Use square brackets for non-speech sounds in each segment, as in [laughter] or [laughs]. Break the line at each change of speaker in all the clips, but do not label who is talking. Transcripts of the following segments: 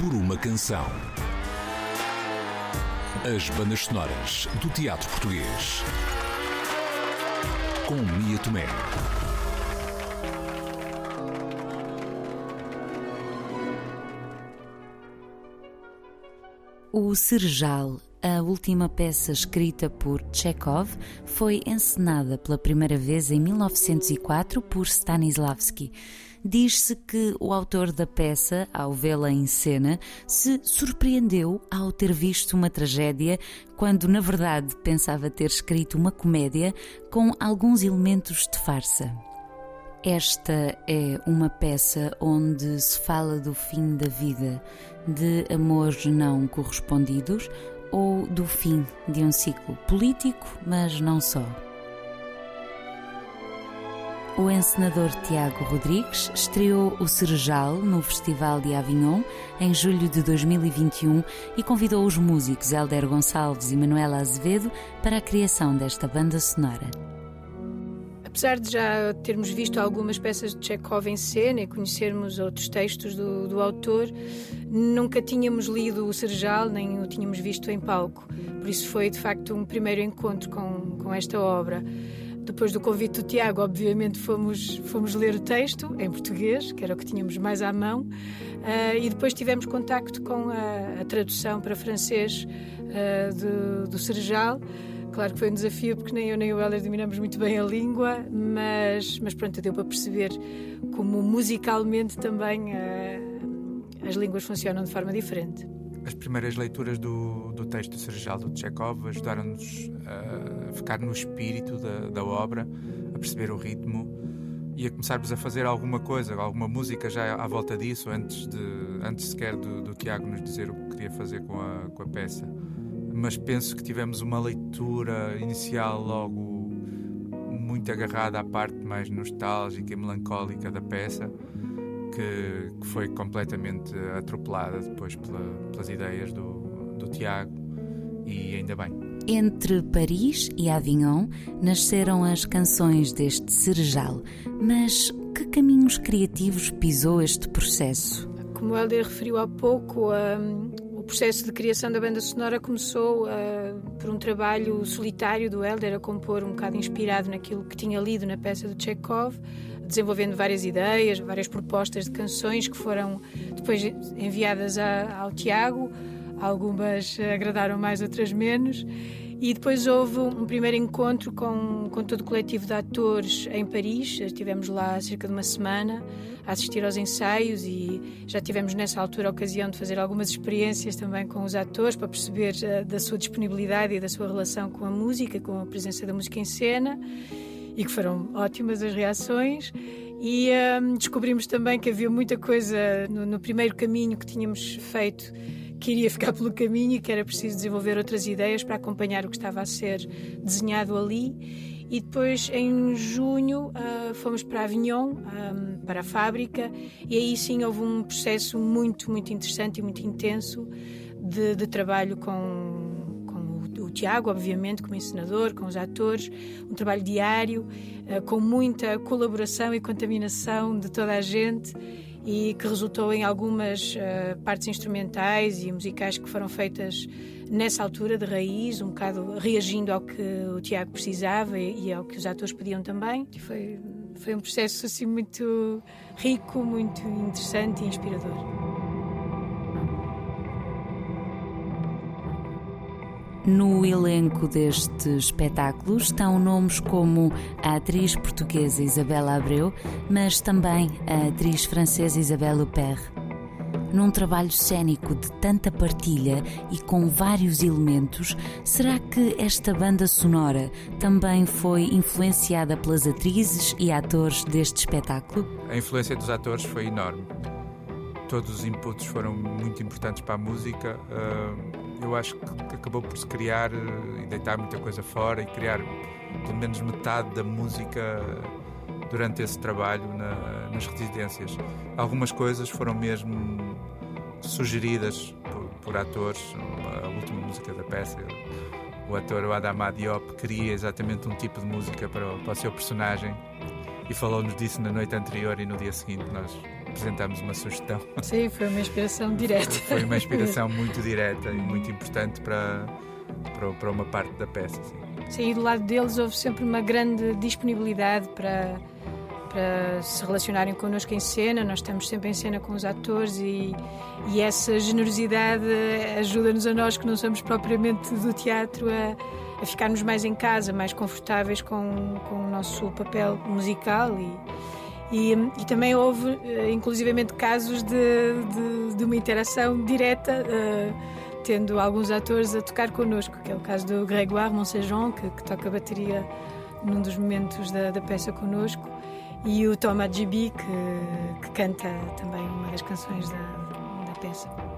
por uma canção. As bandas sonoras do teatro português. Com Mia Tomé.
O Serjal, a última peça escrita por Chekhov, foi encenada pela primeira vez em 1904 por Stanislavski. Diz-se que o autor da peça, ao vê-la em cena, se surpreendeu ao ter visto uma tragédia, quando na verdade pensava ter escrito uma comédia com alguns elementos de farsa. Esta é uma peça onde se fala do fim da vida, de amores não correspondidos ou do fim de um ciclo político, mas não só. O encenador Tiago Rodrigues estreou o Serjal no Festival de Avignon em julho de 2021 e convidou os músicos Helder Gonçalves e Manuela Azevedo para a criação desta banda sonora.
Apesar de já termos visto algumas peças de Chekhov em cena e conhecermos outros textos do, do autor, nunca tínhamos lido o Serjal nem o tínhamos visto em palco. Por isso foi de facto um primeiro encontro com, com esta obra. Depois do convite do Tiago, obviamente fomos, fomos ler o texto em português, que era o que tínhamos mais à mão, uh, e depois tivemos contacto com a, a tradução para francês uh, do, do Serjal. Claro que foi um desafio porque nem eu nem o Heller dominamos muito bem a língua, mas, mas pronto, deu para perceber como musicalmente também uh, as línguas funcionam de forma diferente.
As primeiras leituras do, do texto Serjal do Chekhov ajudaram-nos a ficar no espírito da, da obra, a perceber o ritmo e a começarmos a fazer alguma coisa, alguma música já à volta disso, antes, de, antes sequer do, do Tiago nos dizer o que queria fazer com a, com a peça. Mas penso que tivemos uma leitura inicial logo muito agarrada à parte mais nostálgica e melancólica da peça que, que foi completamente atropelada depois pela, pelas ideias do, do Tiago, e ainda bem.
Entre Paris e Avignon nasceram as canções deste Serjal, mas que caminhos criativos pisou este processo?
Como o Helder referiu há pouco, um, o processo de criação da banda sonora começou uh, por um trabalho solitário do Helder a compor um bocado inspirado naquilo que tinha lido na peça do Chekhov, desenvolvendo várias ideias, várias propostas de canções que foram depois enviadas a, ao Tiago. Algumas agradaram mais, outras menos. E depois houve um primeiro encontro com, com todo o coletivo de atores em Paris. Estivemos lá cerca de uma semana a assistir aos ensaios e já tivemos nessa altura a ocasião de fazer algumas experiências também com os atores para perceber uh, da sua disponibilidade e da sua relação com a música, com a presença da música em cena e que foram ótimas as reações. E um, descobrimos também que havia muita coisa no, no, primeiro caminho que tínhamos feito que iria ficar pelo caminho e que era preciso desenvolver outras ideias para acompanhar o que estava a ser desenhado ali. E depois, em junho, uh, fomos para Avignon, um, para a fábrica, e aí sim houve um processo muito, muito interessante e muito intenso de, de trabalho com Tiago, obviamente, como encenador, com os atores, um trabalho diário, uh, com muita colaboração e contaminação de toda a gente e que resultou em algumas uh, partes instrumentais e musicais que foram feitas nessa altura de raiz, um bocado reagindo ao que o Tiago precisava e, e ao que os atores pediam também. E foi, foi um processo assim muito rico, muito interessante e inspirador.
No elenco deste espetáculo estão nomes como a atriz portuguesa Isabela Abreu, mas também a atriz francesa Isabelle Huppert. Num trabalho cênico de tanta partilha e com vários elementos, será que esta banda sonora também foi influenciada pelas atrizes e atores deste espetáculo?
A influência dos atores foi enorme. Todos os inputs foram muito importantes para a música. Uh eu acho que acabou por se criar eh, e deitar muita coisa fora e criar pelo menos metade da música durante esse trabalho na, nas residências. Algumas coisas foram mesmo sugeridas por, por atores. A última música da peça, o ator Adama Diop queria exatamente um tipo de música para o, para o seu personagem e falou-nos disso na noite anterior e no dia seguinte nós apresentamos uma sugestão.
Sim, foi uma inspiração direta.
Foi uma inspiração [laughs] muito direta e muito importante para, para, para uma parte da peça. Sim.
sim, e do lado deles houve sempre uma grande disponibilidade para, para se relacionarem connosco em cena. Nós estamos sempre em cena com os atores e, e essa generosidade ajuda-nos a nós que não somos propriamente do teatro a, a ficarmos mais em casa, mais confortáveis com, com o nosso papel musical e e, e, também houve, eh, inclusivamente, casos de, de, de uma interação direta, uh, tendo alguns atores a tocar connosco, que é o caso do Grégoire Monsejon, que, que toca bateria num dos momentos da, da peça connosco, e o Thomas Gibi, que, que canta também uma das canções da, da peça.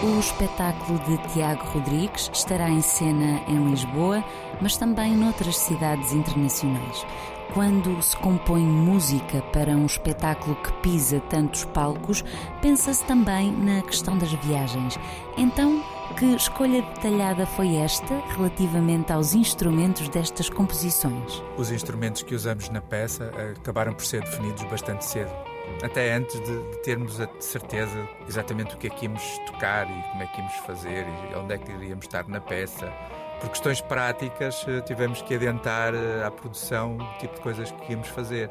O espetáculo de Tiago Rodrigues estará em cena em Lisboa, mas também noutras cidades internacionais. Quando se compõe música para um espetáculo que pisa tantos palcos, pensa-se também na questão das viagens. Então, que escolha detalhada foi esta relativamente aos instrumentos destas composições?
Os instrumentos que usamos na peça acabaram por ser definidos bastante cedo até antes de, de, termos a certeza exatamente o que é que íamos tocar e como é que íamos fazer e onde é que iríamos estar na peça. Por questões práticas, eh, tivemos que adentar eh, à produção o tipo de coisas que íamos fazer.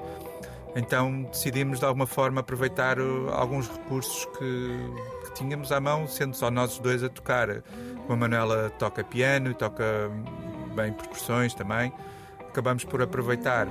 Então decidimos de alguma forma aproveitar eh, alguns recursos que, que tínhamos à mão, sendo só nós dois a tocar. Como a Manuela toca piano toca bem percussões também, acabamos por aproveitar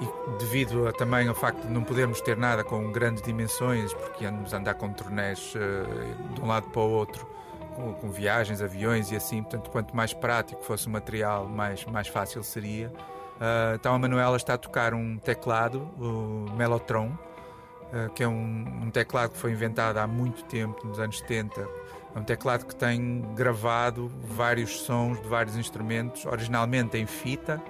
e devido a, também ao facto de não podermos ter nada com grandes dimensões, porque andamos a andar com turnés uh, de um lado para o outro, com, com, viagens, aviões e assim, portanto, quanto mais prático fosse o material, mais, mais fácil seria. Uh, então a Manuela está a tocar um teclado, o Mellotron, uh, que é um, um, teclado que foi inventado há muito tempo, nos anos 70. É um teclado que tem gravado vários sons de vários instrumentos, originalmente em fita,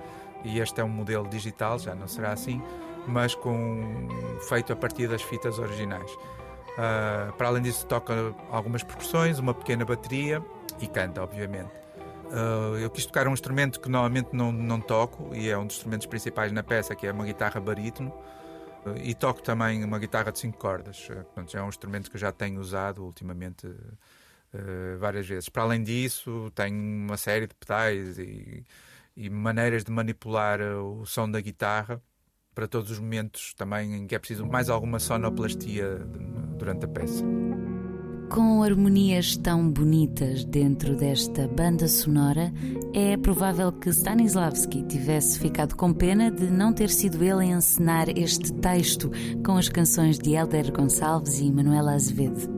e este é um modelo digital, já não será assim, mas com feito a partir das fitas originais. Uh, para além disso, toca algumas percussões, uma pequena bateria e canta, obviamente. Uh, eu quis tocar um instrumento que normalmente não, não toco e é um dos instrumentos principais na peça, que é uma guitarra barítono. E toco também uma guitarra de cinco cordas. Portanto, é um instrumento que já tenho usado ultimamente várias vezes. Para além disso, tenho uma série de pedais e e maneiras de manipular eh, o som da guitarra para todos os momentos também em que é preciso mais alguma sonoplastia durante a peça.
Com harmonias tão bonitas dentro desta banda sonora, é provável que Stanislavski tivesse ficado com pena de não ter sido ele a encenar este texto com as canções de Helder Gonçalves e Manuela Azevedo.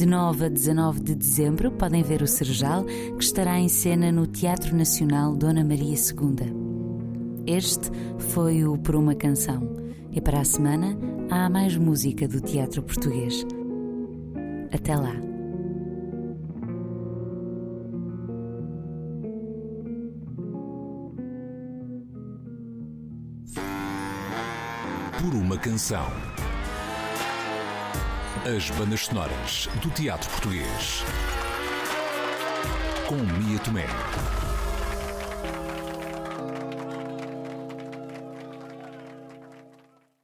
De 9 a 19 de dezembro podem ver o Serjal, que estará em cena no Teatro Nacional Dona Maria II. Este foi o Por uma Canção. E para a semana há mais música do teatro português. Até lá.
Por uma Canção. As bandas sonoras do teatro português. Com Mia Tomé.